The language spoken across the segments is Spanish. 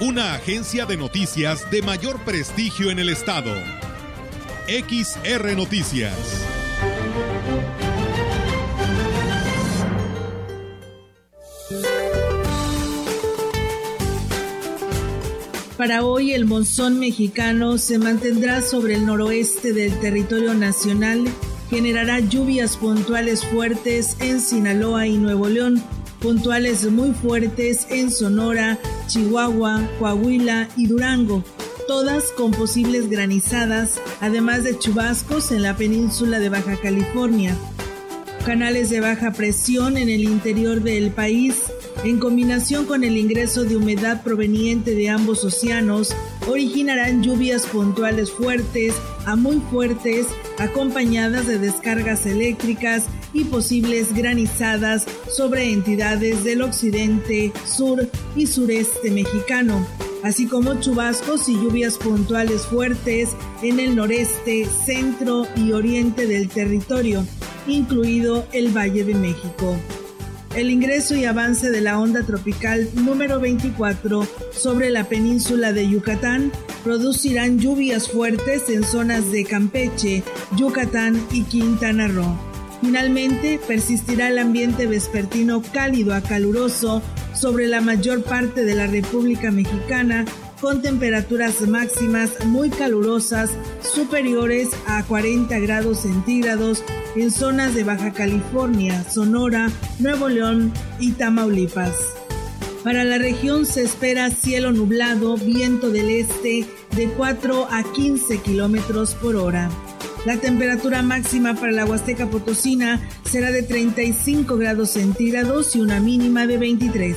Una agencia de noticias de mayor prestigio en el estado. XR Noticias. Para hoy el monzón mexicano se mantendrá sobre el noroeste del territorio nacional, generará lluvias puntuales fuertes en Sinaloa y Nuevo León, puntuales muy fuertes en Sonora, Chihuahua, Coahuila y Durango, todas con posibles granizadas, además de chubascos en la península de Baja California. Canales de baja presión en el interior del país en combinación con el ingreso de humedad proveniente de ambos océanos, originarán lluvias puntuales fuertes a muy fuertes, acompañadas de descargas eléctricas y posibles granizadas sobre entidades del occidente, sur y sureste mexicano, así como chubascos y lluvias puntuales fuertes en el noreste, centro y oriente del territorio, incluido el Valle de México el ingreso y avance de la onda tropical número 24 sobre la península de Yucatán producirán lluvias fuertes en zonas de Campeche, Yucatán y Quintana Roo. Finalmente, persistirá el ambiente vespertino cálido a caluroso sobre la mayor parte de la República Mexicana con temperaturas máximas muy calurosas superiores a 40 grados centígrados en zonas de Baja California, Sonora, Nuevo León y Tamaulipas. Para la región se espera cielo nublado, viento del este de 4 a 15 kilómetros por hora. La temperatura máxima para la Huasteca Potosina será de 35 grados centígrados y una mínima de 23.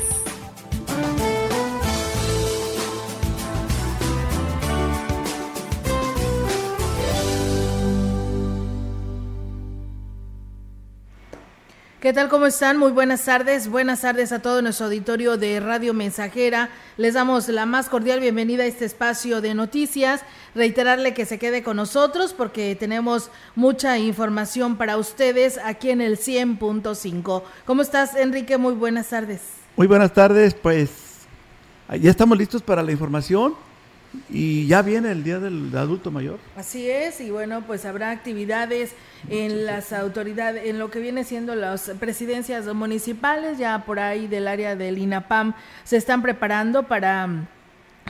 ¿Qué tal? ¿Cómo están? Muy buenas tardes. Buenas tardes a todo nuestro auditorio de Radio Mensajera. Les damos la más cordial bienvenida a este espacio de noticias. Reiterarle que se quede con nosotros porque tenemos mucha información para ustedes aquí en el 100.5. ¿Cómo estás, Enrique? Muy buenas tardes. Muy buenas tardes. Pues ya estamos listos para la información. Y ya viene el Día del Adulto Mayor. Así es, y bueno, pues habrá actividades en las autoridades, en lo que viene siendo las presidencias municipales, ya por ahí del área del INAPAM se están preparando para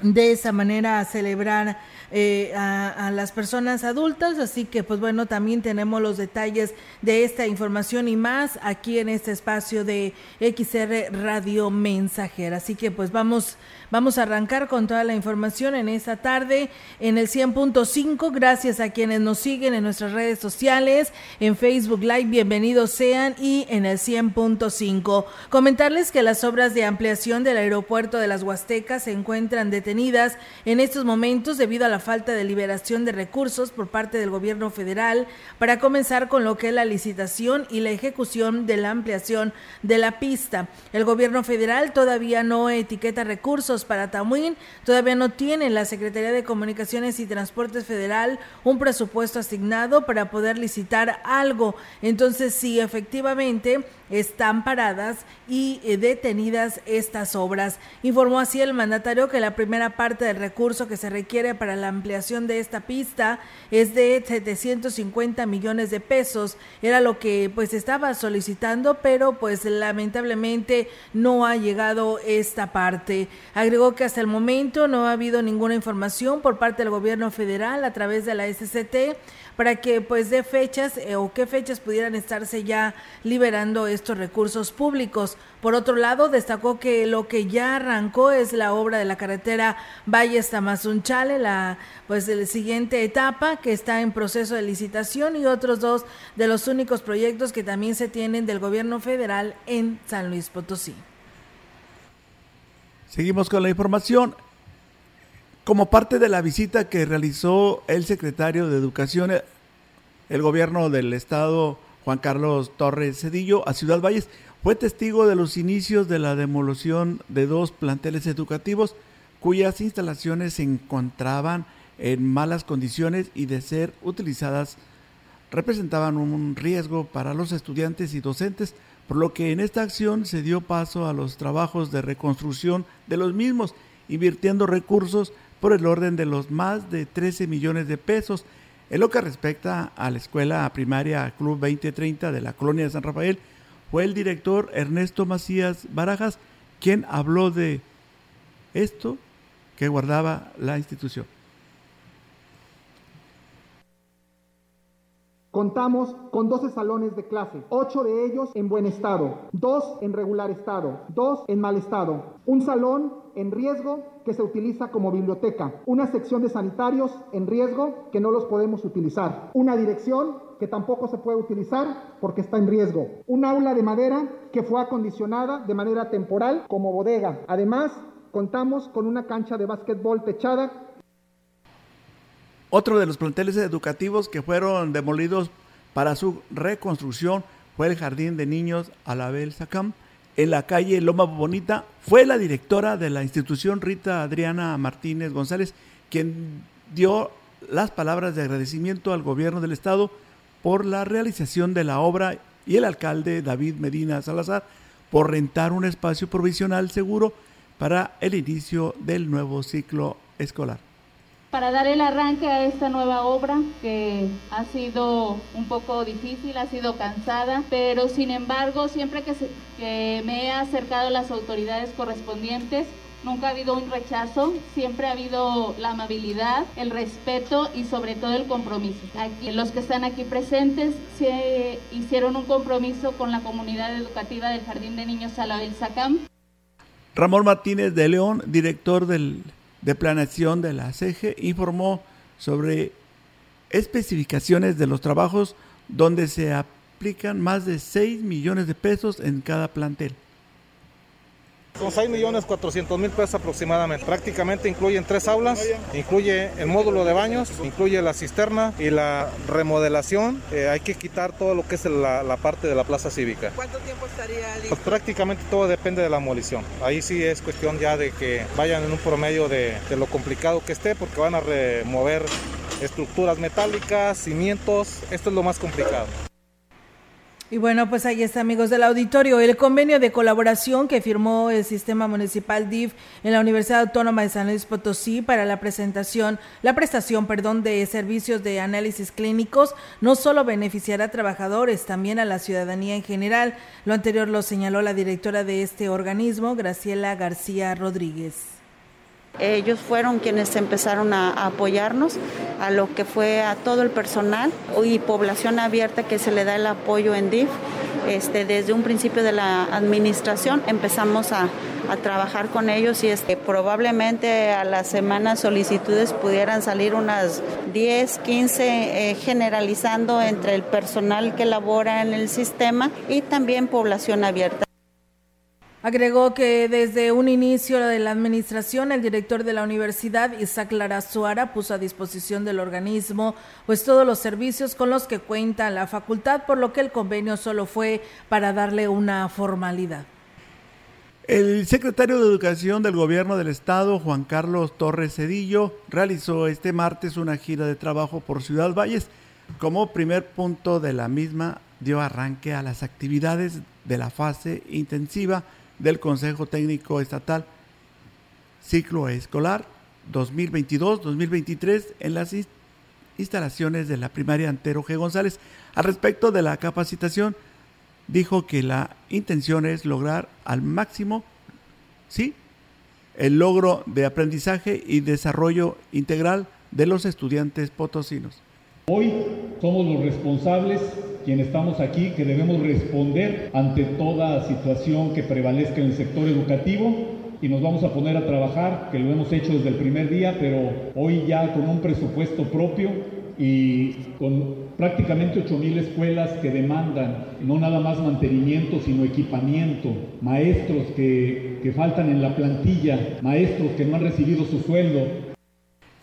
de esa manera celebrar eh, a, las personas adultas. Así que, pues bueno, también tenemos los detalles de esta información y más aquí en este espacio de XR Radio Mensajera. Así que, pues vamos, vamos a arrancar con toda la información en esta tarde en el 100.5. Gracias a quienes nos siguen en nuestras redes sociales, en Facebook Live, bienvenidos sean y en el 100.5. Comentarles que las obras de ampliación del aeropuerto de las Huastecas se encuentran detenidas en estos momentos debido a la falta de liberación de recursos por parte del gobierno federal para comenzar con lo que es la licitación y la ejecución de la ampliación de la pista. El gobierno federal todavía no etiqueta recursos para Tamuín, todavía no tiene la Secretaría de Comunicaciones y Transportes Federal un presupuesto asignado para poder licitar algo. Entonces, sí, efectivamente, están paradas y eh, detenidas estas obras. Informó así el mandatario que la primera parte del recurso que se requiere para la ampliación de esta pista es de 750 millones de pesos. Era lo que pues estaba solicitando, pero pues lamentablemente no ha llegado esta parte. Agregó que hasta el momento no ha habido ninguna información por parte del gobierno federal a través de la SCT para que pues dé fechas eh, o qué fechas pudieran estarse ya liberando estos recursos públicos. Por otro lado, destacó que lo que ya arrancó es la obra de la carretera Valles Tamazunchale, la pues la siguiente etapa que está en proceso de licitación y otros dos de los únicos proyectos que también se tienen del gobierno federal en San Luis Potosí. Seguimos con la información. Como parte de la visita que realizó el secretario de Educación, el gobierno del estado, Juan Carlos Torres Cedillo, a Ciudad Valles, fue testigo de los inicios de la demolición de dos planteles educativos cuyas instalaciones se encontraban en malas condiciones y de ser utilizadas representaban un riesgo para los estudiantes y docentes, por lo que en esta acción se dio paso a los trabajos de reconstrucción de los mismos, invirtiendo recursos por el orden de los más de 13 millones de pesos. En lo que respecta a la escuela primaria Club 2030 de la colonia de San Rafael, fue el director Ernesto Macías Barajas quien habló de esto que guardaba la institución. Contamos con 12 salones de clase, 8 de ellos en buen estado, 2 en regular estado, 2 en mal estado, un salón en riesgo que se utiliza como biblioteca, una sección de sanitarios en riesgo que no los podemos utilizar, una dirección que tampoco se puede utilizar porque está en riesgo, un aula de madera que fue acondicionada de manera temporal como bodega. Además, contamos con una cancha de básquetbol techada otro de los planteles educativos que fueron demolidos para su reconstrucción fue el Jardín de Niños Alabel Sacam en la calle Loma Bonita. Fue la directora de la institución Rita Adriana Martínez González quien dio las palabras de agradecimiento al gobierno del estado por la realización de la obra y el alcalde David Medina Salazar por rentar un espacio provisional seguro para el inicio del nuevo ciclo escolar para dar el arranque a esta nueva obra que ha sido un poco difícil, ha sido cansada, pero sin embargo siempre que, me he acercado a las autoridades correspondientes, nunca ha habido un rechazo, siempre ha habido la amabilidad, el respeto y sobre todo el compromiso. Aquí, los que están aquí presentes se hicieron un compromiso con la comunidad educativa del Jardín de Niños Salabel Sacam. Ramón Martínez de León, director del de Planeación de la CEGE informó sobre especificaciones de los trabajos donde se aplican más de 6 millones de pesos en cada plantel. Son 6 millones 400 mil pesos aproximadamente. Prácticamente incluyen tres aulas, incluye el módulo de baños, incluye la cisterna y la remodelación. Eh, hay que quitar todo lo que es la, parte de la plaza cívica. ¿Cuánto tiempo estaría listo? Pues prácticamente todo depende de la demolición. Ahí sí es cuestión ya de que vayan en un promedio de, de lo complicado que esté porque van a remover estructuras metálicas, cimientos. Esto es lo más complicado. Y bueno, pues ahí está, amigos del auditorio, el convenio de colaboración que firmó el Sistema Municipal DIF en la Universidad Autónoma de San Luis Potosí para la presentación, la prestación, perdón, de servicios de análisis clínicos no solo beneficiará a trabajadores, también a la ciudadanía en general. Lo anterior lo señaló la directora de este organismo, Graciela García Rodríguez. Ellos fueron quienes empezaron a, apoyarnos, a lo que fue a todo el personal y población abierta que se le da el apoyo en DIF. Este, desde un principio de la administración empezamos a, trabajar con ellos y este, probablemente a la semana solicitudes pudieran salir unas 10, 15 eh, generalizando entre el personal que labora en el sistema y también población abierta. Agregó que desde un inicio de la administración, el director de la universidad, Isaac Lara Suara, puso a disposición del organismo pues todos los servicios con los que cuenta la facultad, por lo que el convenio solo fue para darle una formalidad. El secretario de Educación del Gobierno del Estado, Juan Carlos Torres Cedillo, realizó este martes una gira de trabajo por Ciudad Valles. Como primer punto de la misma, dio arranque a las actividades de la fase intensiva del Consejo Técnico Estatal Ciclo Escolar 2022-2023 en las instalaciones de la primaria Antero G. González. Al respecto de la capacitación, dijo que la intención es lograr al máximo, sí, el logro de aprendizaje y desarrollo integral de los estudiantes potosinos. Hoy somos los responsables quienes estamos aquí que debemos responder ante toda situación que prevalezca en el sector educativo y nos vamos a poner a trabajar, que lo hemos hecho desde el primer día, pero hoy ya con un presupuesto propio y con prácticamente 8.000 escuelas que demandan no nada más mantenimiento, sino equipamiento, maestros que, que faltan en la plantilla, maestros que no han recibido su sueldo,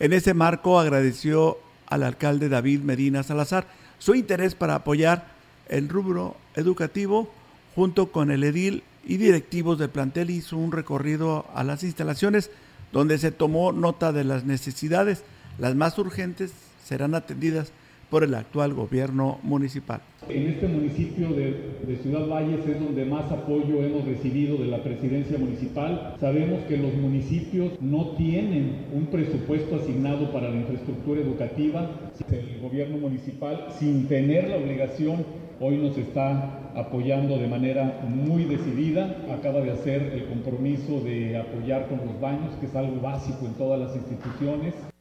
En ese marco agradeció al alcalde David Medina Salazar su interés para apoyar el rubro educativo junto con el edil y directivos del plantel hizo un recorrido a las instalaciones donde se tomó nota de las necesidades. Las más urgentes serán atendidas por el actual gobierno municipal. En este municipio de, Ciudad Valles es donde más apoyo hemos recibido de la presidencia municipal. Sabemos que los municipios no tienen un presupuesto asignado para la infraestructura educativa. El gobierno municipal, sin tener la obligación, hoy nos está apoyando de manera muy decidida. Acaba de hacer el compromiso de apoyar con los baños, que es algo básico en todas las instituciones.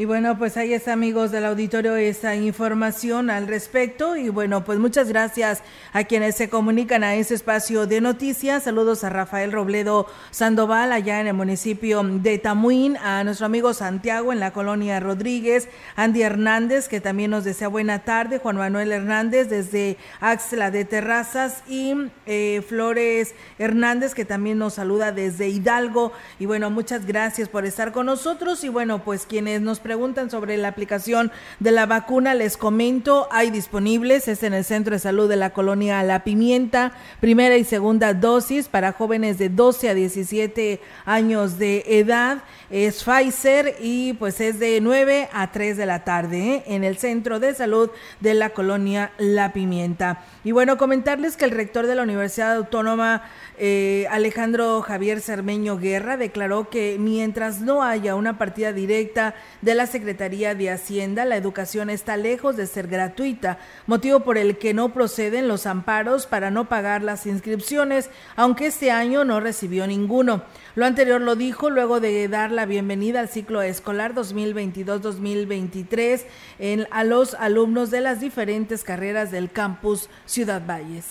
Y bueno, pues ahí está, amigos del auditorio, esa información al respecto. Y bueno, pues muchas gracias a quienes se comunican a ese espacio de noticias. Saludos a Rafael Robledo Sandoval, allá en el municipio de Tamuín, a nuestro amigo Santiago en la colonia Rodríguez, Andy Hernández, que también nos desea buena tarde, Juan Manuel Hernández desde Axla de Terrazas y eh, Flores Hernández, que también nos saluda desde Hidalgo. Y bueno, muchas gracias por estar con nosotros. Y bueno, pues quienes nos preguntan sobre la aplicación de la vacuna, les comento, hay disponibles, es en el Centro de Salud de la colonia La Pimienta, primera y segunda dosis para jóvenes de 12 a 17 años de edad, es Pfizer y pues es de 9 a 3 de la tarde ¿eh? en el Centro de Salud de la colonia La Pimienta. Y bueno, comentarles que el rector de la Universidad Autónoma eh, Alejandro Javier Cermeño Guerra declaró que mientras no haya una partida directa de la Secretaría de Hacienda, la educación está lejos de ser gratuita, motivo por el que no proceden los amparos para no pagar las inscripciones, aunque este año no recibió ninguno. Lo anterior lo dijo luego de dar la bienvenida al ciclo escolar 2022-2023 a los alumnos de las diferentes carreras del campus Ciudad Valles.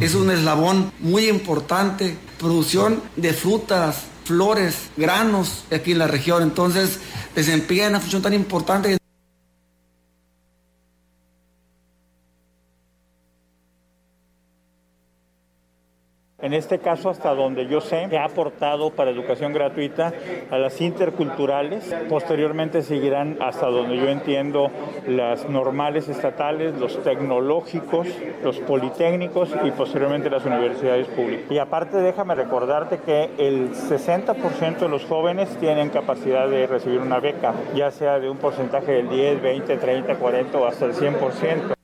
Es un eslabón muy importante, producción de frutas, flores, granos aquí en la región. Entonces desempeña una función tan importante En este caso, hasta donde yo sé, ha aportado para educación gratuita a las interculturales. Posteriormente seguirán, hasta donde yo entiendo, las normales estatales, los tecnológicos, los politécnicos y posteriormente las universidades públicas. Y aparte, déjame recordarte que el 60% de los jóvenes tienen capacidad de recibir una beca, ya sea de un porcentaje del 10, 20, 30, 40 o hasta el 100%.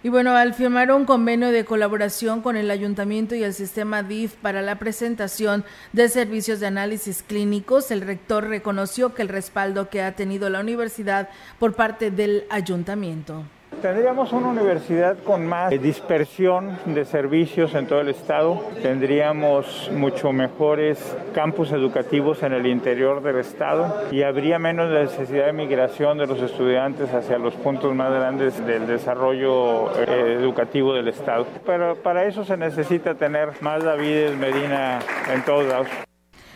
Y bueno, al firmar un convenio de colaboración con el ayuntamiento y el sistema DIF para la presentación de servicios de análisis clínicos, el rector reconoció que el respaldo que ha tenido la universidad por parte del ayuntamiento. Tendríamos una universidad con más dispersión de servicios en todo el estado, tendríamos mucho mejores campus educativos en el interior del estado y habría menos necesidad de migración de los estudiantes hacia los puntos más grandes del desarrollo eh, educativo del estado. Pero para eso se necesita tener más Davides Medina en todos lados.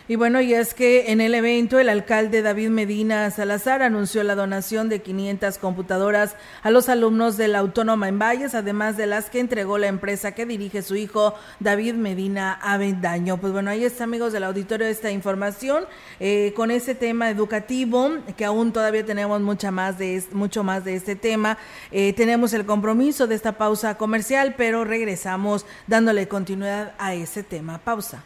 Y bueno, y es que en el evento el alcalde David Medina Salazar anunció la donación de 500 computadoras a los alumnos de la Autónoma en Valles, además de las que entregó la empresa que dirige su hijo David Medina Avendaño. Pues bueno, ahí está amigos del auditorio esta información eh, con ese tema educativo, que aún todavía tenemos mucha más de, mucho más de este tema. Eh, tenemos el compromiso de esta pausa comercial, pero regresamos dándole continuidad a ese tema. Pausa.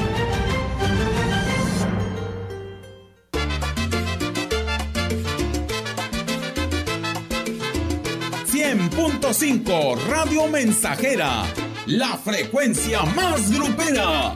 100.5 Radio Mensajera, la frecuencia más grupera.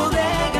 Tu bodega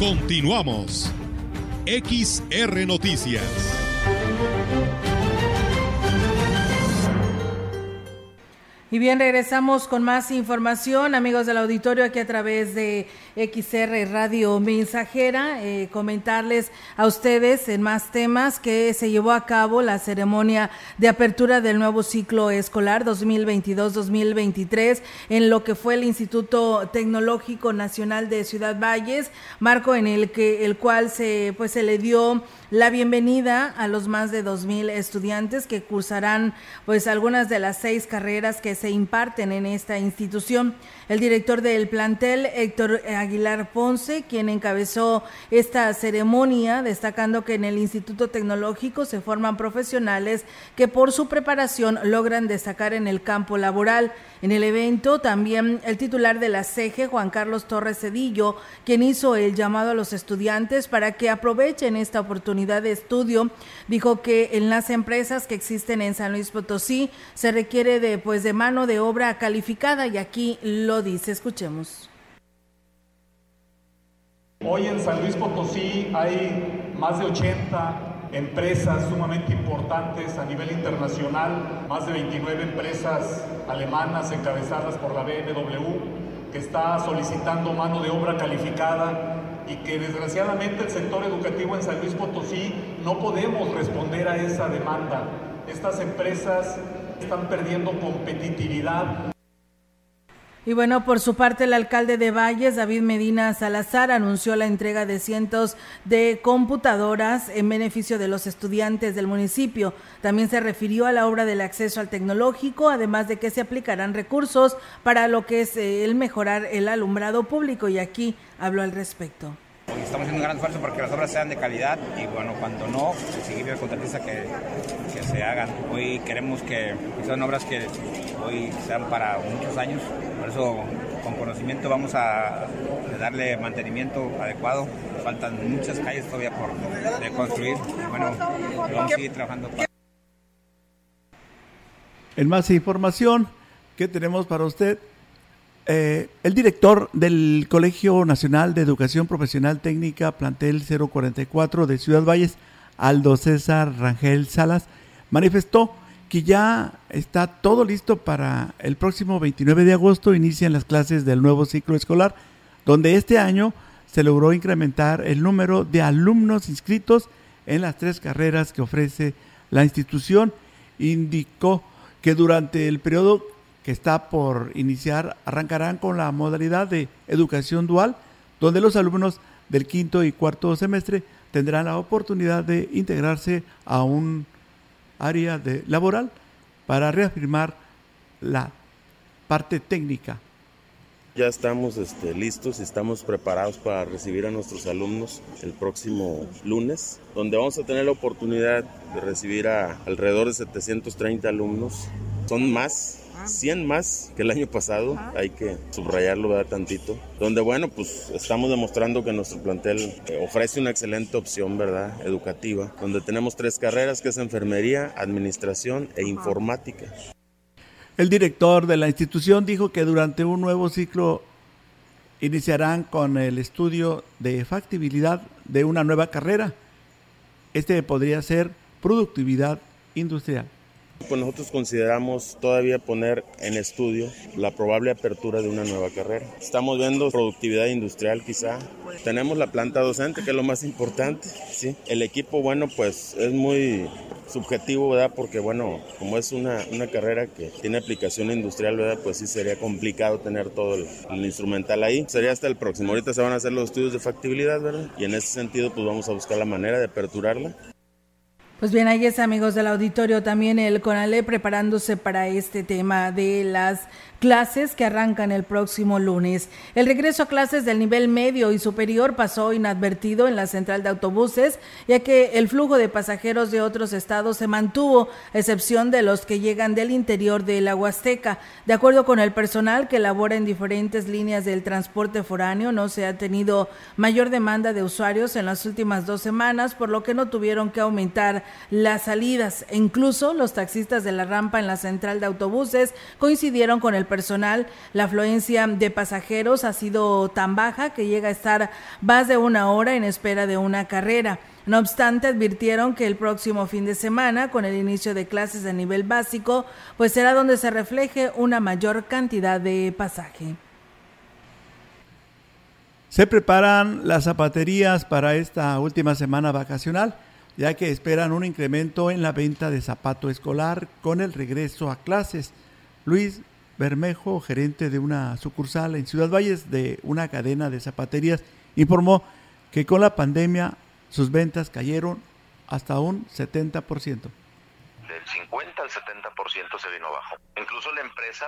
Continuamos. XR Noticias. Y bien, regresamos con más información, amigos del auditorio, aquí a través de XR Radio Mensajera. Eh, comentarles a ustedes en más temas que se llevó a cabo la ceremonia de apertura del nuevo ciclo escolar 2022-2023 en lo que fue el Instituto Tecnológico Nacional de Ciudad Valles, marco en el que el cual se pues se le dio la bienvenida a los más de 2.000 estudiantes que cursarán pues algunas de las seis carreras que se imparten en esta institución. El director del plantel, Héctor Aguilar Ponce, quien encabezó esta ceremonia, destacando que en el Instituto Tecnológico se forman profesionales que por su preparación logran destacar en el campo laboral. En el evento también el titular de la CEGE, Juan Carlos Torres Cedillo, quien hizo el llamado a los estudiantes para que aprovechen esta oportunidad de estudio, dijo que en las empresas que existen en San Luis Potosí se requiere de pues de mano de obra calificada y aquí lo dice, escuchemos. Hoy en San Luis Potosí hay más de 80 empresas sumamente importantes a nivel internacional, más de 29 empresas alemanas encabezadas por la BMW, que está solicitando mano de obra calificada y que desgraciadamente el sector educativo en San Luis Potosí no podemos responder a esa demanda. Estas empresas están perdiendo competitividad. Y bueno, por su parte, el alcalde de Valles, David Medina Salazar, anunció la entrega de cientos de computadoras en beneficio de los estudiantes del municipio. También se refirió a la obra del acceso al tecnológico, además de que se aplicarán recursos para lo que es eh, el mejorar el alumbrado público. Y aquí habló al respecto. Estamos haciendo un gran esfuerzo porque las obras sean de calidad y bueno, cuando no, seguir el contratista que, que se hagan. Hoy queremos que sean obras que hoy sean para muchos años, por eso con conocimiento vamos a darle mantenimiento adecuado. Faltan muchas calles todavía por de construir. Bueno, vamos a seguir trabajando. En más información que tenemos para usted, eh, el director del Colegio Nacional de Educación Profesional Técnica, plantel 044 de Ciudad Valles, Aldo César Rangel Salas, manifestó que ya está todo listo para el próximo 29 de agosto, inician las clases del nuevo ciclo escolar, donde este año se logró incrementar el número de alumnos inscritos en las tres carreras que ofrece la institución. Indicó que durante el periodo que está por iniciar arrancarán con la modalidad de educación dual, donde los alumnos del quinto y cuarto semestre tendrán la oportunidad de integrarse a un área de laboral para reafirmar la parte técnica. Ya estamos este, listos y estamos preparados para recibir a nuestros alumnos el próximo lunes, donde vamos a tener la oportunidad de recibir a alrededor de 730 alumnos. Son más 100 más que el año pasado, hay que subrayarlo ¿verdad? tantito, donde bueno, pues estamos demostrando que nuestro plantel eh, ofrece una excelente opción, ¿verdad? Educativa, donde tenemos tres carreras que es enfermería, administración e informática. El director de la institución dijo que durante un nuevo ciclo iniciarán con el estudio de factibilidad de una nueva carrera. Este podría ser productividad industrial. Pues nosotros consideramos todavía poner en estudio la probable apertura de una nueva carrera. Estamos viendo productividad industrial quizá. Tenemos la planta docente, que es lo más importante. ¿sí? El equipo, bueno, pues es muy subjetivo, ¿verdad? Porque, bueno, como es una, una carrera que tiene aplicación industrial, ¿verdad? Pues sí sería complicado tener todo el, el, instrumental ahí. Sería hasta el próximo. Ahorita se van a hacer los estudios de factibilidad, ¿verdad? Y en ese sentido, pues vamos a buscar la manera de aperturarla. Pues bien, ahí es amigos del auditorio también el CONALE preparándose para este tema de las clases que arrancan el próximo lunes. El regreso a clases del nivel medio y superior pasó inadvertido en la central de autobuses, ya que el flujo de pasajeros de otros estados se mantuvo, excepción de los que llegan del interior de la Huasteca. De acuerdo con el personal que labora en diferentes líneas del transporte foráneo, no se ha tenido mayor demanda de usuarios en las últimas dos semanas, por lo que no tuvieron que aumentar las salidas. E incluso los taxistas de la rampa en la central de autobuses coincidieron con el personal, la afluencia de pasajeros ha sido tan baja que llega a estar más de una hora en espera de una carrera. No obstante, advirtieron que el próximo fin de semana, con el inicio de clases de nivel básico, pues será donde se refleje una mayor cantidad de pasaje. Se preparan las zapaterías para esta última semana vacacional, ya que esperan un incremento en la venta de zapato escolar con el regreso a clases. Luis Bermejo, gerente de una sucursal en Ciudad Valles de una cadena de zapaterías, informó que con la pandemia sus ventas cayeron hasta un 70%. Del 50 al 70% se vino abajo. Incluso la empresa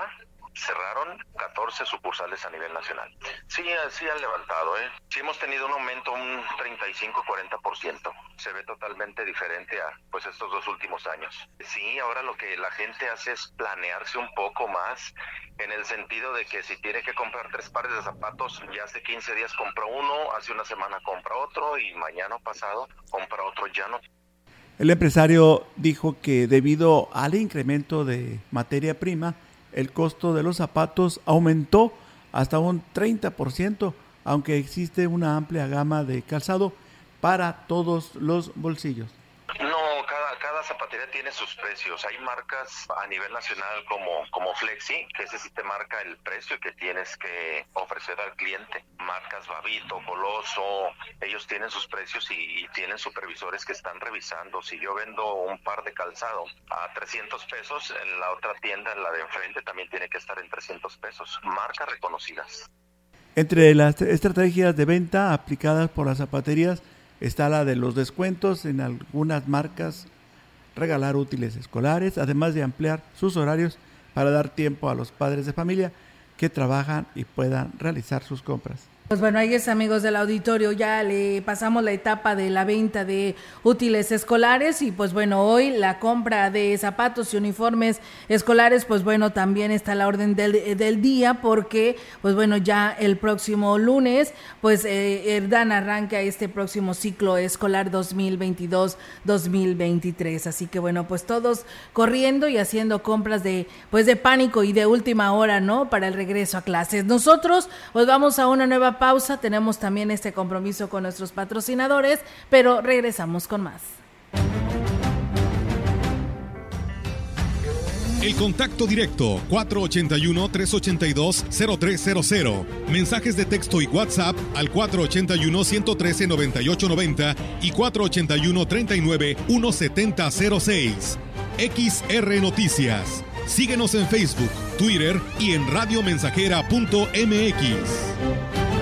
cerraron 14 sucursales a nivel nacional. Sí, sí han levantado, ¿eh? Sí hemos tenido un aumento, un 35-40%. Se ve totalmente diferente a pues estos dos últimos años. Sí, ahora lo que la gente hace es planearse un poco más en el sentido de que si tiene que comprar tres pares de zapatos, ya hace 15 días compró uno, hace una semana compra otro y mañana pasado compra otro, ya no el empresario dijo que debido al incremento de materia prima, el costo de los zapatos aumentó hasta un 30%, aunque existe una amplia gama de calzado para todos los bolsillos. Cada, cada zapatería tiene sus precios. Hay marcas a nivel nacional como, como Flexi, que ese sí te marca el precio que tienes que ofrecer al cliente. Marcas Babito, Coloso, ellos tienen sus precios y, y tienen supervisores que están revisando. Si yo vendo un par de calzado a 300 pesos, en la otra tienda, en la de enfrente, también tiene que estar en 300 pesos. Marcas reconocidas. Entre las estrategias de venta aplicadas por las zapaterías, está la de los descuentos en algunas marcas, regalar útiles escolares, además de ampliar sus horarios para dar tiempo a los padres de familia que trabajan y puedan realizar sus compras. Pues bueno, ahí es amigos del auditorio, ya le pasamos la etapa de la venta de útiles escolares y pues bueno, hoy la compra de zapatos y uniformes escolares, pues bueno, también está a la orden del, del día porque pues bueno, ya el próximo lunes pues eh, dan arranque a este próximo ciclo escolar 2022-2023. Así que bueno, pues todos corriendo y haciendo compras de pues de pánico y de última hora, ¿no? Para el regreso a clases. Nosotros pues vamos a una nueva pausa, tenemos también este compromiso con nuestros patrocinadores, pero regresamos con más. El contacto directo 481-382-0300. Mensajes de texto y WhatsApp al 481-113-9890 y 481-39-1706. XR Noticias. Síguenos en Facebook, Twitter y en radiomensajera.mx.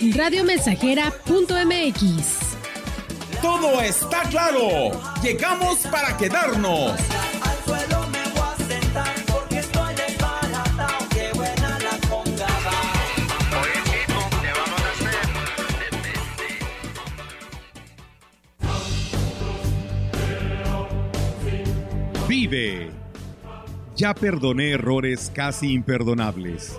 radiomensajera.mx. Todo está claro. Llegamos para quedarnos. Vive. Ya perdoné errores casi imperdonables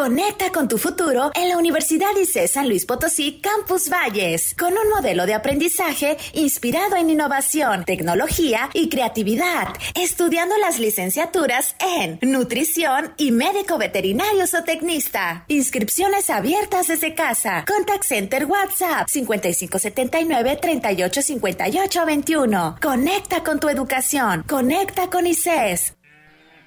Conecta con tu futuro en la Universidad ICE San Luis Potosí Campus Valles, con un modelo de aprendizaje inspirado en innovación, tecnología y creatividad, estudiando las licenciaturas en nutrición y médico veterinario o tecnista. Inscripciones abiertas desde casa. Contact Center WhatsApp 5579 385821. Conecta con tu educación. Conecta con ICES.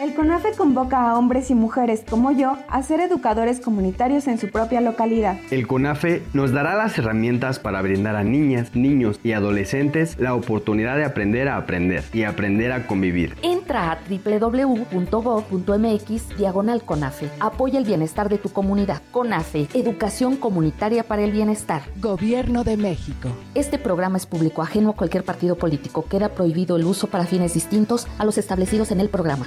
El CONAFE convoca a hombres y mujeres como yo a ser educadores comunitarios en su propia localidad. El CONAFE nos dará las herramientas para brindar a niñas, niños y adolescentes la oportunidad de aprender a aprender y aprender a convivir. Entra a www.gov.mx diagonal CONAFE. Apoya el bienestar de tu comunidad. CONAFE, Educación Comunitaria para el Bienestar. Gobierno de México. Este programa es público ajeno a cualquier partido político. Queda prohibido el uso para fines distintos a los establecidos en el programa.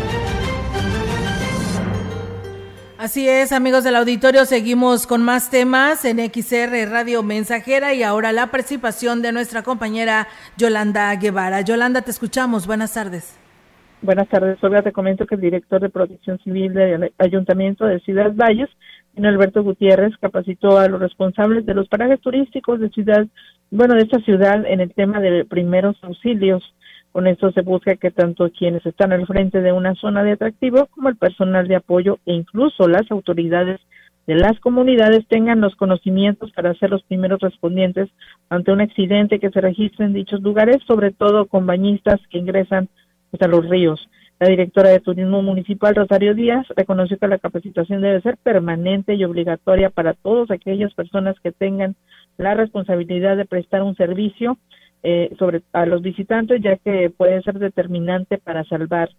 Así es, amigos del auditorio, seguimos con más temas en XR Radio Mensajera y ahora la participación de nuestra compañera Yolanda Guevara. Yolanda, te escuchamos. Buenas tardes. Buenas tardes, Olga. Te comento que el director de Protección Civil del Ayuntamiento de Ciudad Valles, Alberto Gutiérrez, capacitó a los responsables de los parajes turísticos de ciudad, bueno, de esta ciudad en el tema de primeros auxilios. Con esto se busca que tanto quienes están al frente de una zona de atractivo como el personal de apoyo e incluso las autoridades de las comunidades tengan los conocimientos para ser los primeros respondientes ante un accidente que se registre en dichos lugares, sobre todo con bañistas que ingresan a los ríos. La directora de Turismo Municipal, Rosario Díaz, reconoció que la capacitación debe ser permanente y obligatoria para todas aquellas personas que tengan la responsabilidad de prestar un servicio eh, sobre a los visitantes, ya que puede ser determinante para salvar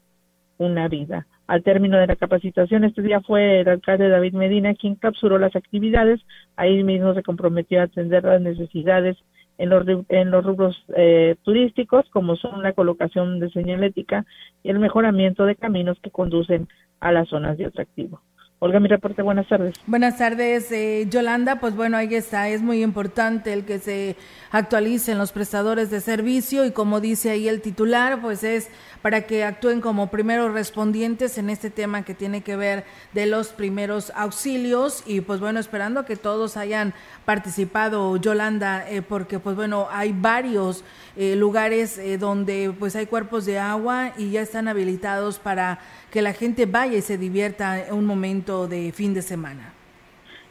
una vida. Al término de la capacitación, este día fue el alcalde David Medina quien capturó las actividades. Ahí mismo se comprometió a atender las necesidades en los, en los rubros eh, turísticos, como son la colocación de señalética y el mejoramiento de caminos que conducen a las zonas de atractivo. Olga, mi reporte, buenas tardes. Buenas tardes, eh, Yolanda. Pues bueno, ahí está, es muy importante el que se actualicen los prestadores de servicio y como dice ahí el titular, pues es para que actúen como primeros respondientes en este tema que tiene que ver de los primeros auxilios y pues bueno, esperando que todos hayan participado, Yolanda, eh, porque pues bueno, hay varios eh, lugares eh, donde pues hay cuerpos de agua y ya están habilitados para que la gente vaya y se divierta en un momento de fin de semana.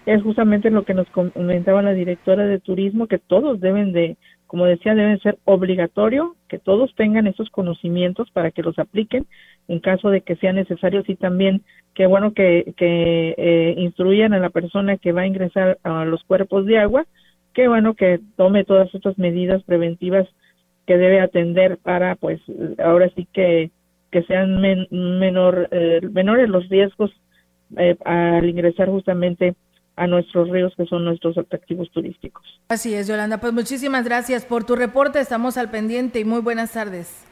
Es justamente lo que nos comentaba la directora de turismo, que todos deben de como decía, deben ser obligatorio que todos tengan esos conocimientos para que los apliquen en caso de que sea necesario. y también que bueno que, que eh, instruyan a la persona que va a ingresar a los cuerpos de agua, que bueno que tome todas estas medidas preventivas que debe atender para, pues, ahora sí que, que sean menor, eh, menores los riesgos eh, al ingresar justamente a nuestros ríos que son nuestros atractivos turísticos. Así es, Yolanda. Pues muchísimas gracias por tu reporte. Estamos al pendiente y muy buenas tardes.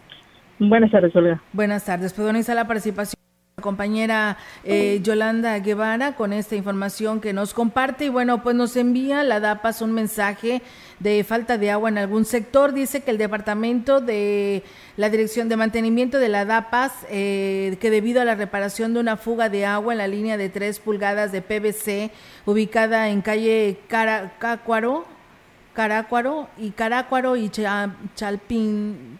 Buenas tardes, Olga. Buenas tardes. Pues bueno, la participación compañera eh, Yolanda Guevara con esta información que nos comparte y bueno, pues nos envía la DAPAS un mensaje de falta de agua en algún sector. Dice que el departamento de la Dirección de Mantenimiento de la DAPAS, eh, que debido a la reparación de una fuga de agua en la línea de 3 pulgadas de PVC ubicada en calle Carácuaro, Carácuaro y Carácuaro y Chalpín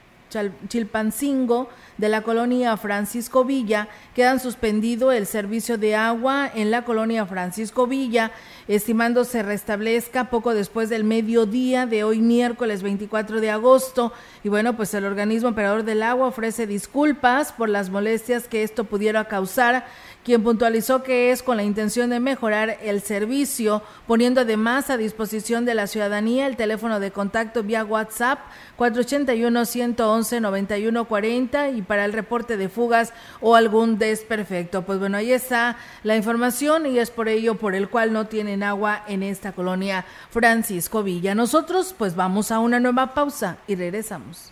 Chilpancingo de la colonia Francisco Villa quedan suspendido el servicio de agua en la colonia Francisco Villa, estimando se restablezca poco después del mediodía de hoy miércoles 24 de agosto. Y bueno, pues el organismo operador del agua ofrece disculpas por las molestias que esto pudiera causar quien puntualizó que es con la intención de mejorar el servicio, poniendo además a disposición de la ciudadanía el teléfono de contacto vía WhatsApp 481-111-9140 y para el reporte de fugas o algún desperfecto. Pues bueno, ahí está la información y es por ello por el cual no tienen agua en esta colonia Francisco Villa. Nosotros pues vamos a una nueva pausa y regresamos.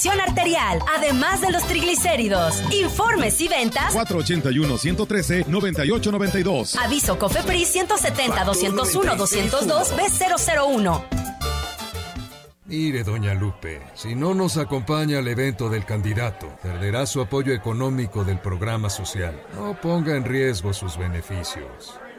arterial, además de los triglicéridos. Informes y ventas 481-113-9892. Aviso COFEPRIS 170-201-202 B001. Mire, doña Lupe, si no nos acompaña al evento del candidato, perderá su apoyo económico del programa social. No ponga en riesgo sus beneficios.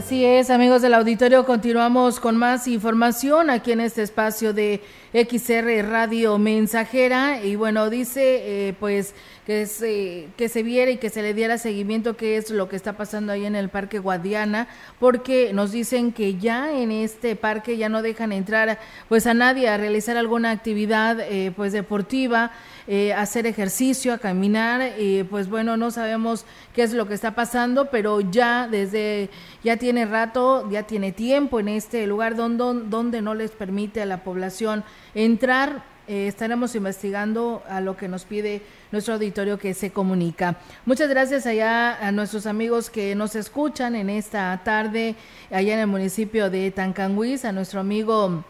Así es, amigos del auditorio, continuamos con más información aquí en este espacio de XR Radio Mensajera. Y bueno, dice eh, pues que se, que se viera y que se le diera seguimiento qué es lo que está pasando ahí en el Parque Guadiana, porque nos dicen que ya en este parque ya no dejan entrar pues a nadie a realizar alguna actividad eh, pues deportiva, eh, hacer ejercicio, a caminar, y pues bueno, no sabemos qué es lo que está pasando, pero ya desde, ya tiene rato, ya tiene tiempo en este lugar donde, donde no les permite a la población entrar eh, estaremos investigando a lo que nos pide nuestro auditorio que se comunica. Muchas gracias allá a nuestros amigos que nos escuchan en esta tarde allá en el municipio de Tancanguis, a nuestro amigo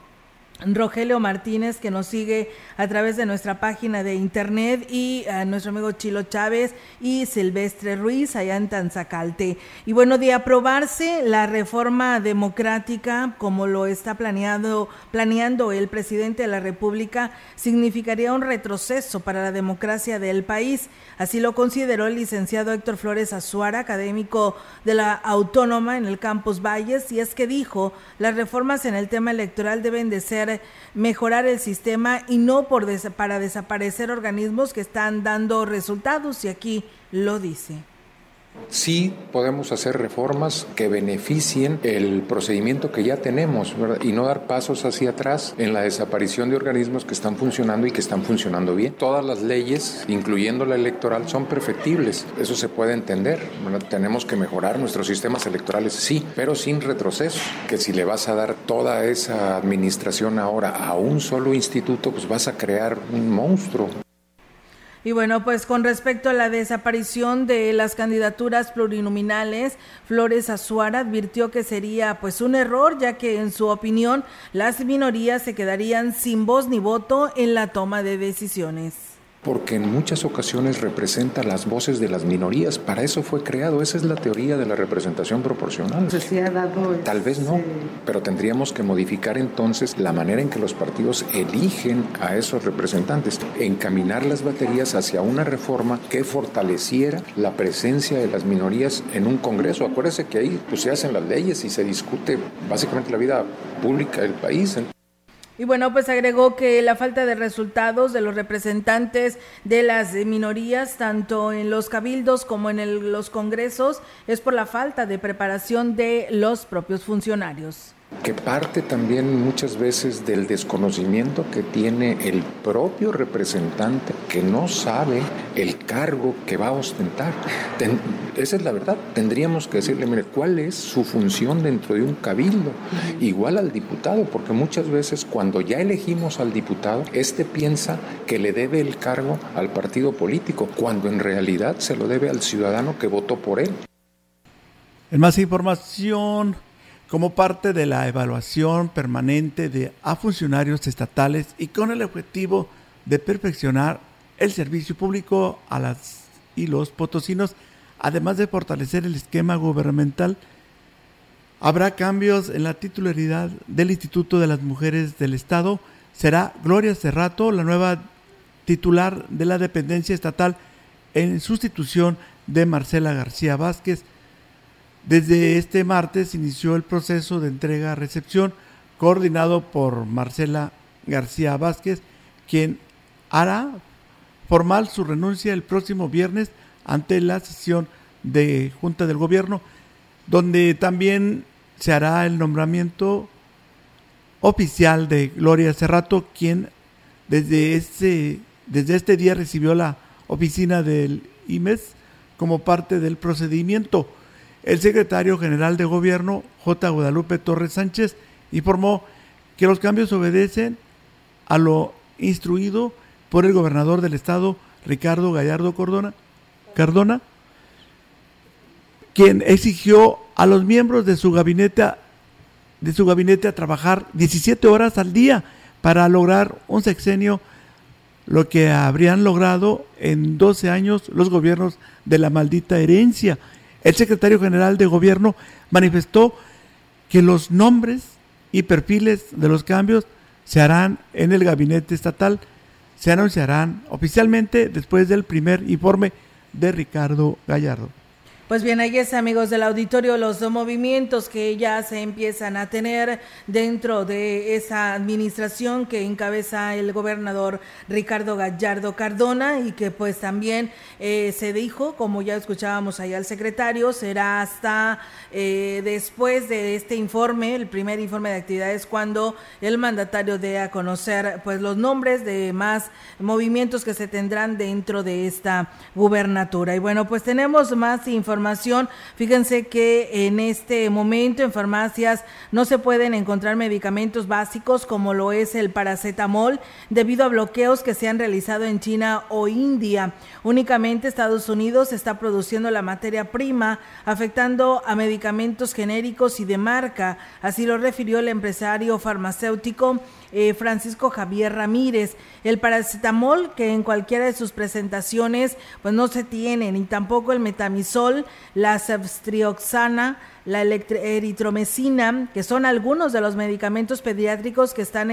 Rogelio Martínez que nos sigue a través de nuestra página de internet y a nuestro amigo Chilo Chávez y Silvestre Ruiz allá en Tanzacalte. Y bueno, de aprobarse la reforma democrática como lo está planeado, planeando el presidente de la República, significaría un retroceso para la democracia del país. Así lo consideró el licenciado Héctor Flores Azuara, académico de la Autónoma en el Campus Valles, y es que dijo, las reformas en el tema electoral deben de ser mejorar el sistema y no por para desaparecer organismos que están dando resultados y aquí lo dice. Sí podemos hacer reformas que beneficien el procedimiento que ya tenemos y no dar pasos hacia atrás en la desaparición de organismos que están funcionando y que están funcionando bien. Todas las leyes, incluyendo la electoral, son perfectibles. Eso se puede entender. Tenemos que mejorar nuestros sistemas electorales, sí, pero sin retroceso. Que si le vas a dar toda esa administración ahora a un solo instituto, pues vas a crear un monstruo. Y bueno, pues con respecto a la desaparición de las candidaturas plurinominales, Flores Azuara advirtió que sería pues un error, ya que en su opinión las minorías se quedarían sin voz ni voto en la toma de decisiones porque en muchas ocasiones representa las voces de las minorías. Para eso fue creado, esa es la teoría de la representación proporcional. Tal vez no, pero tendríamos que modificar entonces la manera en que los partidos eligen a esos representantes, encaminar las baterías hacia una reforma que fortaleciera la presencia de las minorías en un Congreso. Acuérdese que ahí pues, se hacen las leyes y se discute básicamente la vida pública del país. Y bueno, pues agregó que la falta de resultados de los representantes de las minorías, tanto en los cabildos como en los congresos, es por la falta de preparación de los propios funcionarios que parte también muchas veces del desconocimiento que tiene el propio representante que no sabe el cargo que va a ostentar. esa es la verdad. Tendríamos que decirle, mire, ¿cuál es su función dentro de un cabildo? Igual al diputado, porque muchas veces cuando ya elegimos al diputado, este piensa que le debe el cargo al partido político, cuando en realidad se lo debe al ciudadano que votó por él. En más información, como parte de la evaluación permanente de a funcionarios estatales y con el objetivo de perfeccionar el servicio público a las y los potosinos, además de fortalecer el esquema gubernamental, habrá cambios en la titularidad del Instituto de las Mujeres del Estado. Será Gloria Cerrato la nueva titular de la dependencia estatal en sustitución de Marcela García Vázquez, desde este martes inició el proceso de entrega-recepción coordinado por Marcela García Vázquez, quien hará formal su renuncia el próximo viernes ante la sesión de Junta del Gobierno, donde también se hará el nombramiento oficial de Gloria Cerrato, quien desde este, desde este día recibió la oficina del IMES como parte del procedimiento. El secretario general de Gobierno, J. Guadalupe Torres Sánchez, informó que los cambios obedecen a lo instruido por el gobernador del estado, Ricardo Gallardo Cordona, Cardona, quien exigió a los miembros de su gabinete de su gabinete a trabajar 17 horas al día para lograr un sexenio, lo que habrían logrado en 12 años los gobiernos de la maldita herencia el secretario general de gobierno manifestó que los nombres y perfiles de los cambios se harán en el gabinete estatal, se anunciarán oficialmente después del primer informe de Ricardo Gallardo. Pues bien, ahí es, amigos del auditorio, los movimientos que ya se empiezan a tener dentro de esa administración que encabeza el gobernador Ricardo Gallardo Cardona y que pues también eh, se dijo, como ya escuchábamos ahí al secretario, será hasta eh, después de este informe, el primer informe de actividades, cuando el mandatario dé a conocer pues los nombres de más movimientos que se tendrán dentro de esta gubernatura. Y bueno, pues tenemos más información Fíjense que en este momento en farmacias no se pueden encontrar medicamentos básicos como lo es el paracetamol debido a bloqueos que se han realizado en China o India. Únicamente Estados Unidos está produciendo la materia prima, afectando a medicamentos genéricos y de marca. Así lo refirió el empresario farmacéutico eh, Francisco Javier Ramírez. El paracetamol, que en cualquiera de sus presentaciones pues no se tiene, ni tampoco el metamisol, la ceftrioxana, la eritromecina, que son algunos de los medicamentos pediátricos que están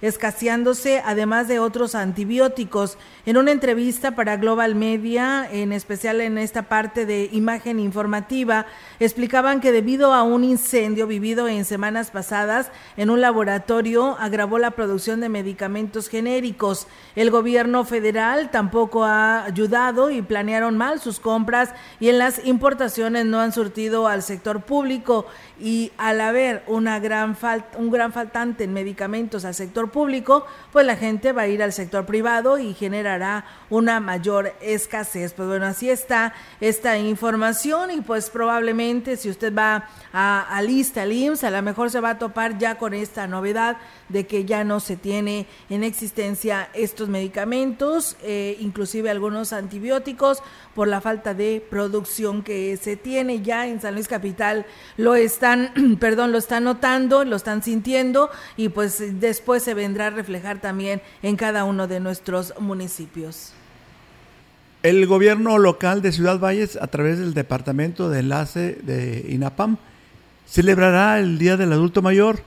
escaseándose, además de otros antibióticos. En una entrevista para Global Media, en especial en esta parte de imagen informativa, explicaban que debido a un incendio vivido en semanas pasadas en un laboratorio, agravó la producción de medicamentos genéricos. El gobierno federal tampoco ha ayudado y planearon mal sus compras y en las importaciones no han surtido al sector público y al haber una gran falta, un gran faltante en medicamentos al sector público, pues la gente va a ir al sector privado y generará una mayor escasez. Pues bueno, así está esta información y pues probablemente si usted va a, a lista, al IMSS, a lo mejor se va a topar ya con esta novedad de que ya no se tiene en existencia estos medicamentos, eh, inclusive algunos antibióticos, por la falta de producción que se tiene ya en San Luis Capital. Lo están, perdón, lo están notando, lo están sintiendo y pues después se vendrá a reflejar también en cada uno de nuestros municipios. El gobierno local de Ciudad Valles, a través del Departamento de Enlace de INAPAM, celebrará el Día del Adulto Mayor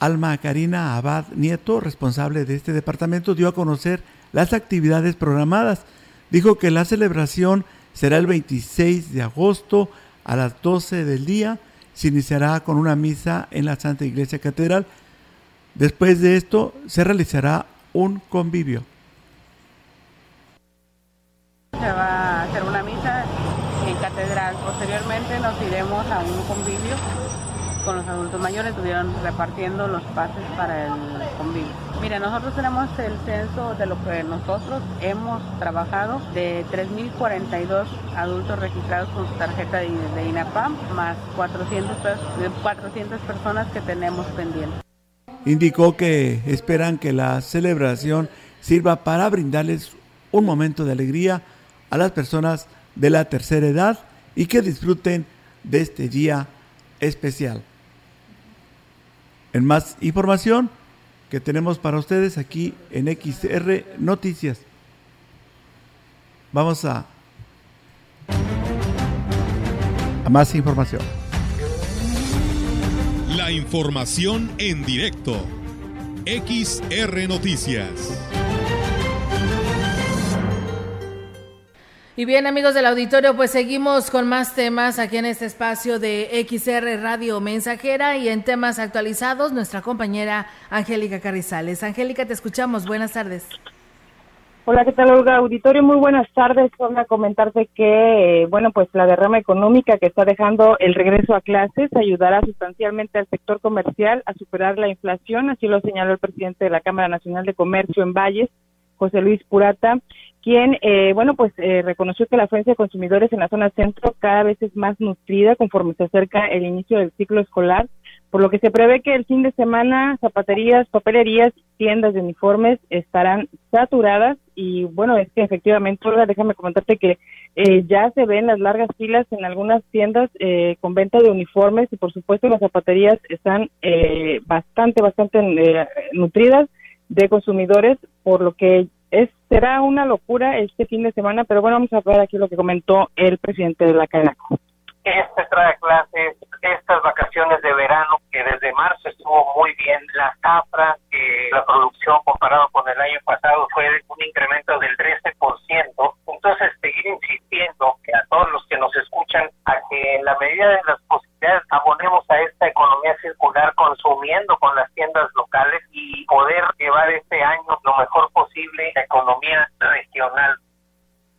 Alma Karina Abad Nieto, responsable de este departamento, dio a conocer las actividades programadas. Dijo que la celebración será el 26 de agosto a las 12 del día. Se iniciará con una misa en la Santa Iglesia Catedral. Después de esto se realizará un convivio. Se va a hacer una misa en catedral. Posteriormente nos iremos a un convivio con los adultos mayores estuvieron repartiendo los pases para el convivio. Mira, nosotros tenemos el censo de lo que nosotros hemos trabajado de 3.042 adultos registrados con su tarjeta de, INAPAM, más 400, 400 personas que tenemos pendientes. Indicó que esperan que la celebración sirva para brindarles un momento de alegría a las personas de la tercera edad y que disfruten de este día especial. En más información que tenemos para ustedes aquí en XR Noticias. Vamos a, a más información. La información en directo. XR Noticias. Y bien, amigos del auditorio, pues seguimos con más temas aquí en este espacio de XR Radio Mensajera y en temas actualizados, nuestra compañera Angélica Carrizales. Angélica, te escuchamos. Buenas tardes. Hola, ¿qué tal, Olga? Auditorio, muy buenas tardes. Voy a comentarte que, bueno, pues la derrama económica que está dejando el regreso a clases ayudará sustancialmente al sector comercial a superar la inflación, así lo señaló el presidente de la Cámara Nacional de Comercio en Valles, José Luis Purata, quien, eh, bueno, pues eh, reconoció que la afluencia de consumidores en la zona centro cada vez es más nutrida conforme se acerca el inicio del ciclo escolar, por lo que se prevé que el fin de semana zapaterías, papelerías, tiendas de uniformes estarán saturadas y bueno, es que efectivamente, Olga, déjame comentarte que eh, ya se ven las largas filas en algunas tiendas con venta de uniformes y por supuesto las zapaterías están bastante, bastante nutridas de consumidores, por lo que es será una locura este fin de semana, pero bueno, vamos a ver aquí lo que comentó el presidente de la CANACO. Este trae clases, estas vacaciones de verano que desde marzo estuvo muy bien, la zafra, la producción comparado con el año pasado fue un incremento del 13%, entonces seguir insistiendo que a todos los que nos escuchan, aquí medida de las posibilidades abonemos a esta economía circular consumiendo con las tiendas locales y poder llevar este año lo mejor posible la economía regional.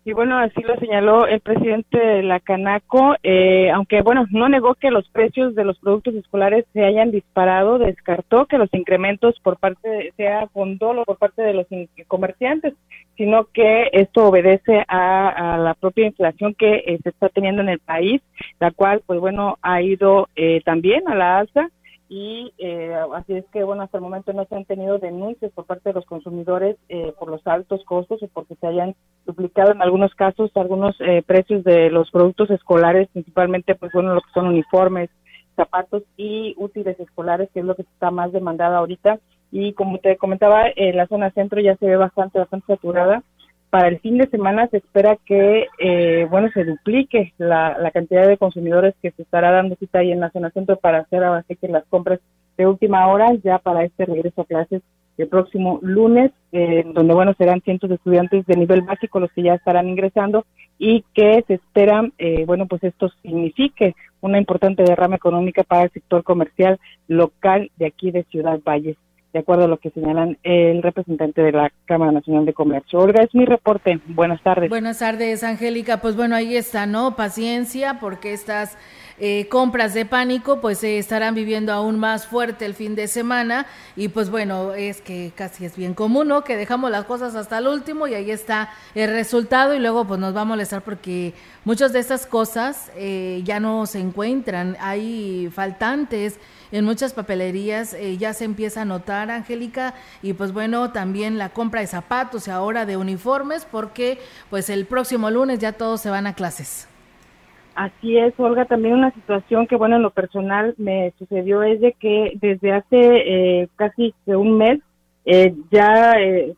Y bueno, así lo señaló el presidente de la Canaco, eh, aunque bueno, no negó que los precios de los productos escolares se hayan disparado, descartó que los incrementos por parte, sea con dolo por parte de los comerciantes, sino que esto obedece a, la propia inflación que eh, se está teniendo en el país, la cual pues bueno, ha ido eh, también a la alza. Y eh, así es que bueno hasta el momento no se han tenido denuncias por parte de los consumidores eh, por los altos costos o porque se hayan duplicado en algunos casos algunos eh, precios de los productos escolares principalmente pues bueno lo que son uniformes zapatos y útiles escolares que es lo que está más demandada ahorita. Y como te comentaba en la zona centro ya se ve bastante bastante saturada. Para el fin de semana se espera que, eh, bueno, se duplique la, la, cantidad de consumidores que se estará dando cita ahí en la zona centro para hacer así que las compras de última hora ya para este regreso a clases el próximo lunes, eh, donde, bueno, serán cientos de estudiantes de nivel básico los que ya estarán ingresando y que se esperan, eh, bueno, pues esto signifique una importante derrama económica para el sector comercial local de aquí de Ciudad Valles de acuerdo a lo que señalan el representante de la Cámara Nacional de Comercio. Olga, es mi reporte. Buenas tardes. Buenas tardes, Angélica. Pues bueno, ahí está, ¿no? Paciencia, porque estas eh, compras de pánico pues se estarán viviendo aún más fuerte el fin de semana y pues bueno, es que casi es bien común, ¿no? Que dejamos las cosas hasta el último y ahí está el resultado y luego pues nos va a molestar porque muchas de estas cosas eh, ya no se encuentran, hay faltantes en muchas papelerías eh, ya se empieza a notar, Angélica, y pues bueno, también la compra de zapatos y ahora de uniformes, porque pues el próximo lunes ya todos se van a clases. Así es, Olga, también una situación que, bueno, en lo personal me sucedió es de que desde hace eh, casi un mes eh, ya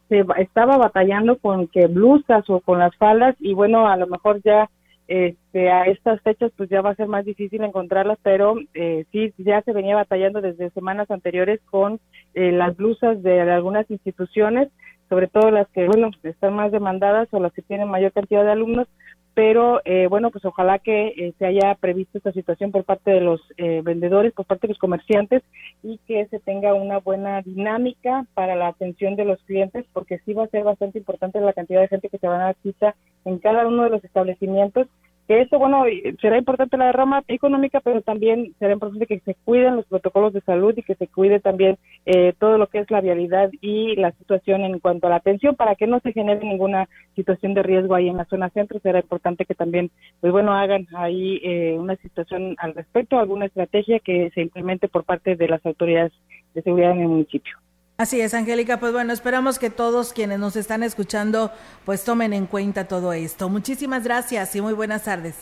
se estaba batallando con que blusas o con las faldas y bueno, a lo mejor ya este, a estas fechas pues ya va a ser más difícil encontrarlas, pero eh, sí, ya se venía batallando desde semanas anteriores con eh, las blusas de, algunas instituciones, sobre todo las que, bueno, están más demandadas o las que tienen mayor cantidad de alumnos, pero eh, bueno, pues ojalá que eh, se haya previsto esta situación por parte de los vendedores, por parte de los comerciantes y que se tenga una buena dinámica para la atención de los clientes, porque sí va a ser bastante importante la cantidad de gente que se van a dar cita en cada uno de los establecimientos que esto, bueno, será importante la derrama económica, pero también será importante que se cuiden los protocolos de salud y que se cuide también eh, todo lo que es la vialidad y la situación en cuanto a la atención para que no se genere ninguna situación de riesgo ahí en la zona centro. Será importante que también, pues bueno, hagan ahí eh, una situación al respecto, alguna estrategia que se implemente por parte de las autoridades de seguridad en el municipio. Así es, Angélica. Pues bueno, esperamos que todos quienes nos están escuchando pues tomen en cuenta todo esto. Muchísimas gracias y muy buenas tardes.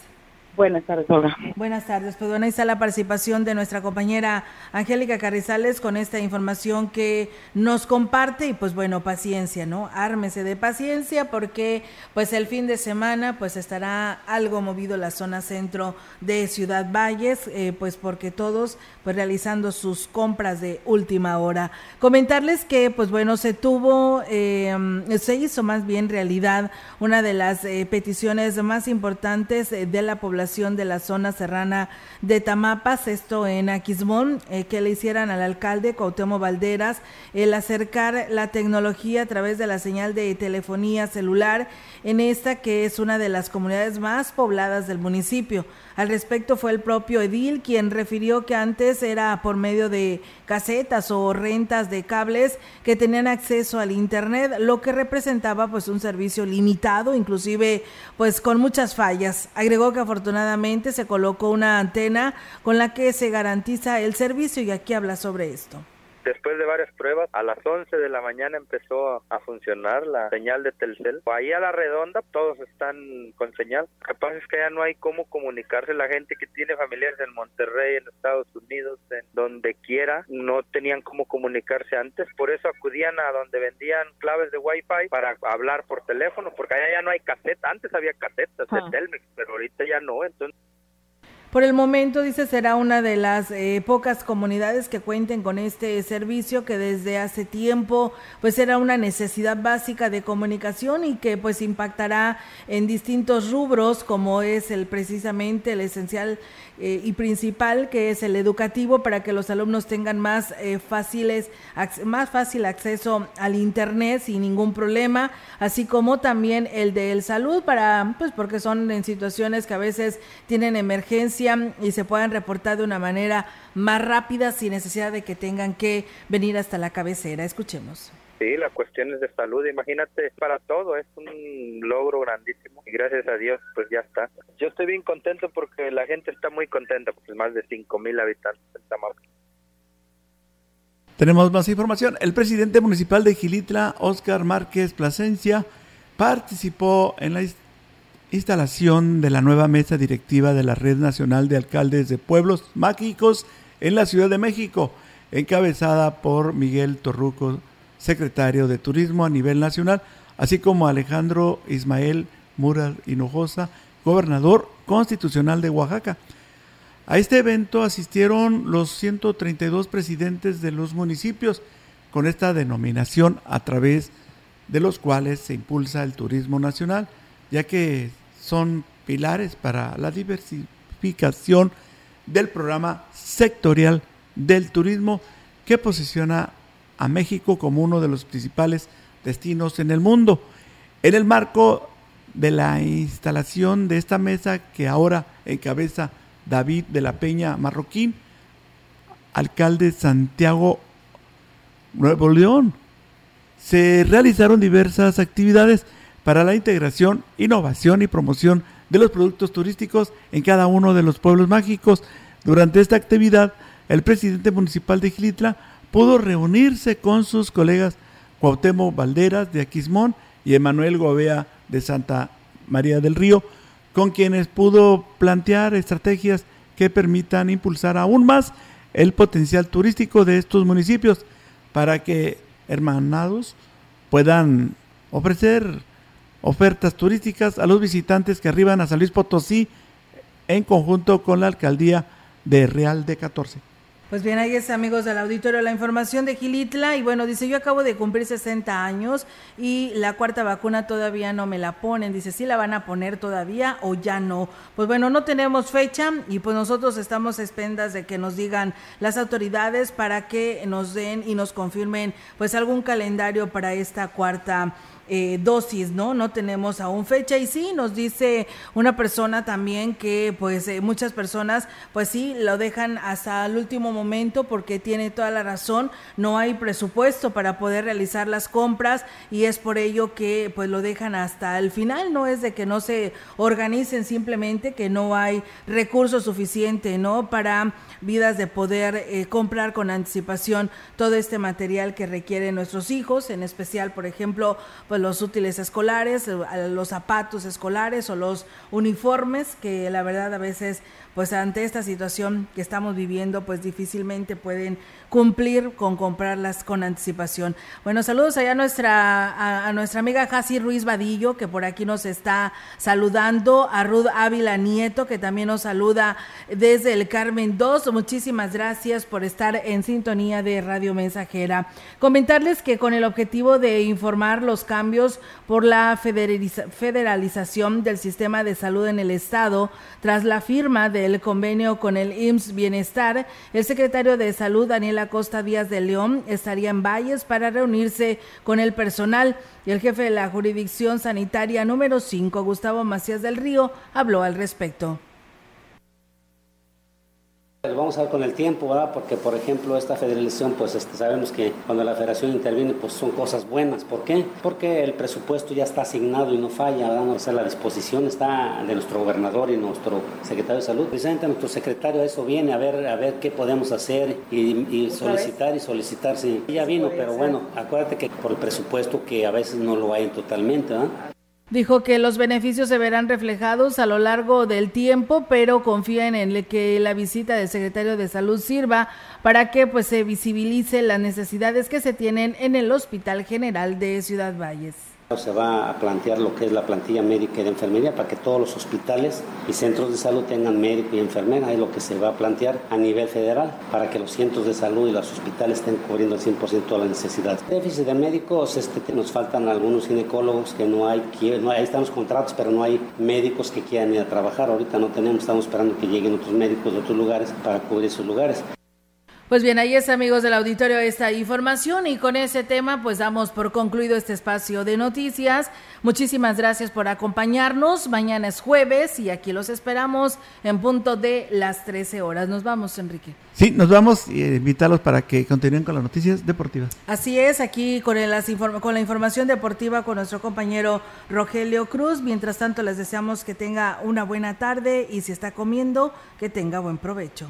Buenas tardes, Olga. Buenas tardes. Pues bueno, ahí está la participación de nuestra compañera Angélica Carrizales con esta información que nos comparte y pues bueno, paciencia, ¿no? Ármese de paciencia porque pues el fin de semana pues estará algo movido la zona centro de Ciudad Valles, eh, pues porque todos pues realizando sus compras de última hora. Comentarles que pues bueno, se tuvo, eh, se hizo más bien realidad una de las eh, peticiones más importantes de la población de la zona serrana de Tamapas, esto en Aquismón, eh, que le hicieran al alcalde Cuauhtémoc Valderas el acercar la tecnología a través de la señal de telefonía celular en esta que es una de las comunidades más pobladas del municipio. Al respecto fue el propio Edil quien refirió que antes era por medio de casetas o rentas de cables que tenían acceso al internet, lo que representaba pues un servicio limitado, inclusive pues con muchas fallas. Agregó que afortunadamente se colocó una antena con la que se garantiza el servicio y aquí habla sobre esto. Después de varias pruebas, a las 11 de la mañana empezó a funcionar la señal de Telcel. Ahí a la redonda todos están con señal. Pasa es que ya no hay cómo comunicarse. La gente que tiene familiares en Monterrey, en Estados Unidos, en donde quiera, no tenían cómo comunicarse antes. Por eso acudían a donde vendían claves de Wi-Fi para hablar por teléfono, porque allá ya no hay caseta. Antes había casetas de ah. Telmex, pero ahorita ya no. Entonces Por el momento, dice, será una de las eh, pocas comunidades que cuenten con este servicio que desde hace tiempo pues era una necesidad básica de comunicación y que pues impactará en distintos rubros como es el precisamente el esencial eh, y principal, que es el educativo, para que los alumnos tengan más eh, fáciles, más fácil acceso al internet sin ningún problema, así como también el de salud, para, pues porque son en situaciones que a veces tienen emergencia y se puedan reportar de una manera más rápida sin necesidad de que tengan que venir hasta la cabecera. Escuchemos. Sí, las cuestiones de salud, imagínate, para todo es un logro grandísimo y gracias a Dios pues ya está. Yo estoy bien contento porque la gente está muy contenta, pues más de 5 mil habitantes en Tamaulipas. Tenemos más información. El presidente municipal de Gilitla, Oscar Márquez Plasencia, participó en la instalación de la nueva mesa directiva de la Red Nacional de Alcaldes de Pueblos Mágicos en la Ciudad de México, encabezada por Miguel Torruco secretario de Turismo a nivel nacional, así como Alejandro Ismael Mural Hinojosa, gobernador constitucional de Oaxaca. A este evento asistieron los 132 presidentes de los municipios con esta denominación a través de los cuales se impulsa el turismo nacional, ya que son pilares para la diversificación del programa sectorial del turismo que posiciona a México como uno de los principales destinos en el mundo. En el marco de la instalación de esta mesa que ahora encabeza David de la Peña Marroquín, alcalde Santiago Nuevo León, se realizaron diversas actividades para la integración, innovación y promoción de los productos turísticos en cada uno de los pueblos mágicos. Durante esta actividad, el presidente municipal de Gilitla pudo reunirse con sus colegas Cuauhtémoc Valderas de Aquismón y Emanuel Gobea de Santa María del Río, con quienes pudo plantear estrategias que permitan impulsar aún más el potencial turístico de estos municipios para que hermanados puedan ofrecer ofertas turísticas a los visitantes que arriban a San Luis Potosí en conjunto con la alcaldía de Real de 14. Pues bien, ahí es amigos del auditorio la información de Gilitla y bueno, dice yo acabo de cumplir 60 años y la cuarta vacuna todavía no me la ponen, dice si la van a poner todavía o ya no. Pues bueno, no tenemos fecha y pues nosotros estamos expendas de que nos digan las autoridades para que nos den y nos confirmen pues algún calendario para esta cuarta eh, dosis, ¿no? No tenemos aún fecha y sí, nos dice una persona también que pues eh, muchas personas pues sí lo dejan hasta el último momento porque tiene toda la razón, no hay presupuesto para poder realizar las compras y es por ello que pues lo dejan hasta el final, no es de que no se organicen simplemente que no hay recursos suficiente, ¿no? Para vidas de poder eh, comprar con anticipación todo este material que requieren nuestros hijos, en especial, por ejemplo, pues los útiles escolares, eh, los zapatos escolares o los uniformes, que la verdad a veces pues ante esta situación que estamos viviendo, pues difícilmente pueden cumplir con comprarlas con anticipación. Bueno, saludos allá a nuestra, a, nuestra amiga Jasi Ruiz Vadillo, que por aquí nos está saludando, a Ruth Ávila Nieto, que también nos saluda desde el Carmen 2. Muchísimas gracias por estar en sintonía de Radio Mensajera. Comentarles que con el objetivo de informar los cambios por la federalización del sistema de salud en el Estado, tras la firma de el convenio con el IMSS Bienestar, el secretario de Salud, Daniel Acosta Díaz de León, estaría en Valles para reunirse con el personal y el jefe de la jurisdicción sanitaria número 5, Gustavo Macías del Río, habló al respecto. Vamos a ver con el tiempo, ¿verdad? Porque, por ejemplo, esta federalización, pues este, sabemos que cuando la federación interviene, pues son cosas buenas. ¿Por qué? Porque el presupuesto ya está asignado y no falla, ¿verdad? O sea, la disposición está de nuestro gobernador y nuestro secretario de salud. Precisamente nuestro secretario eso viene a ver, a ver qué podemos hacer y, solicitar y solicitar. Sí, ya vino, pero bueno, acuérdate que por el presupuesto que a veces no lo hay totalmente, ¿verdad? Dijo que los beneficios se verán reflejados a lo largo del tiempo, pero confían en que la visita del secretario de Salud sirva para que pues se visibilice las necesidades que se tienen en el Hospital General de Ciudad Valles. Se va a plantear lo que es la plantilla médica y de enfermería para que todos los hospitales y centros de salud tengan médico y enfermera. Es lo que se va a plantear a nivel federal para que los centros de salud y los hospitales estén cubriendo el 100% de las necesidades. Déficit de médicos, este, nos faltan algunos ginecólogos que no hay, no, ahí están los contratos, pero no hay médicos que quieran ir a trabajar. Ahorita no tenemos, estamos esperando que lleguen otros médicos de otros lugares para cubrir esos lugares. Pues bien, ahí es amigos del auditorio esta información y con ese tema pues damos por concluido este espacio de noticias. Muchísimas gracias por acompañarnos. Mañana es jueves y aquí los esperamos en punto de las 13 horas. Nos vamos, Enrique. Sí, nos vamos y invitarlos para que continúen con las noticias deportivas. Así es, aquí con, el, con la información deportiva con nuestro compañero Rogelio Cruz. Mientras tanto, les deseamos que tenga una buena tarde y si está comiendo, que tenga buen provecho.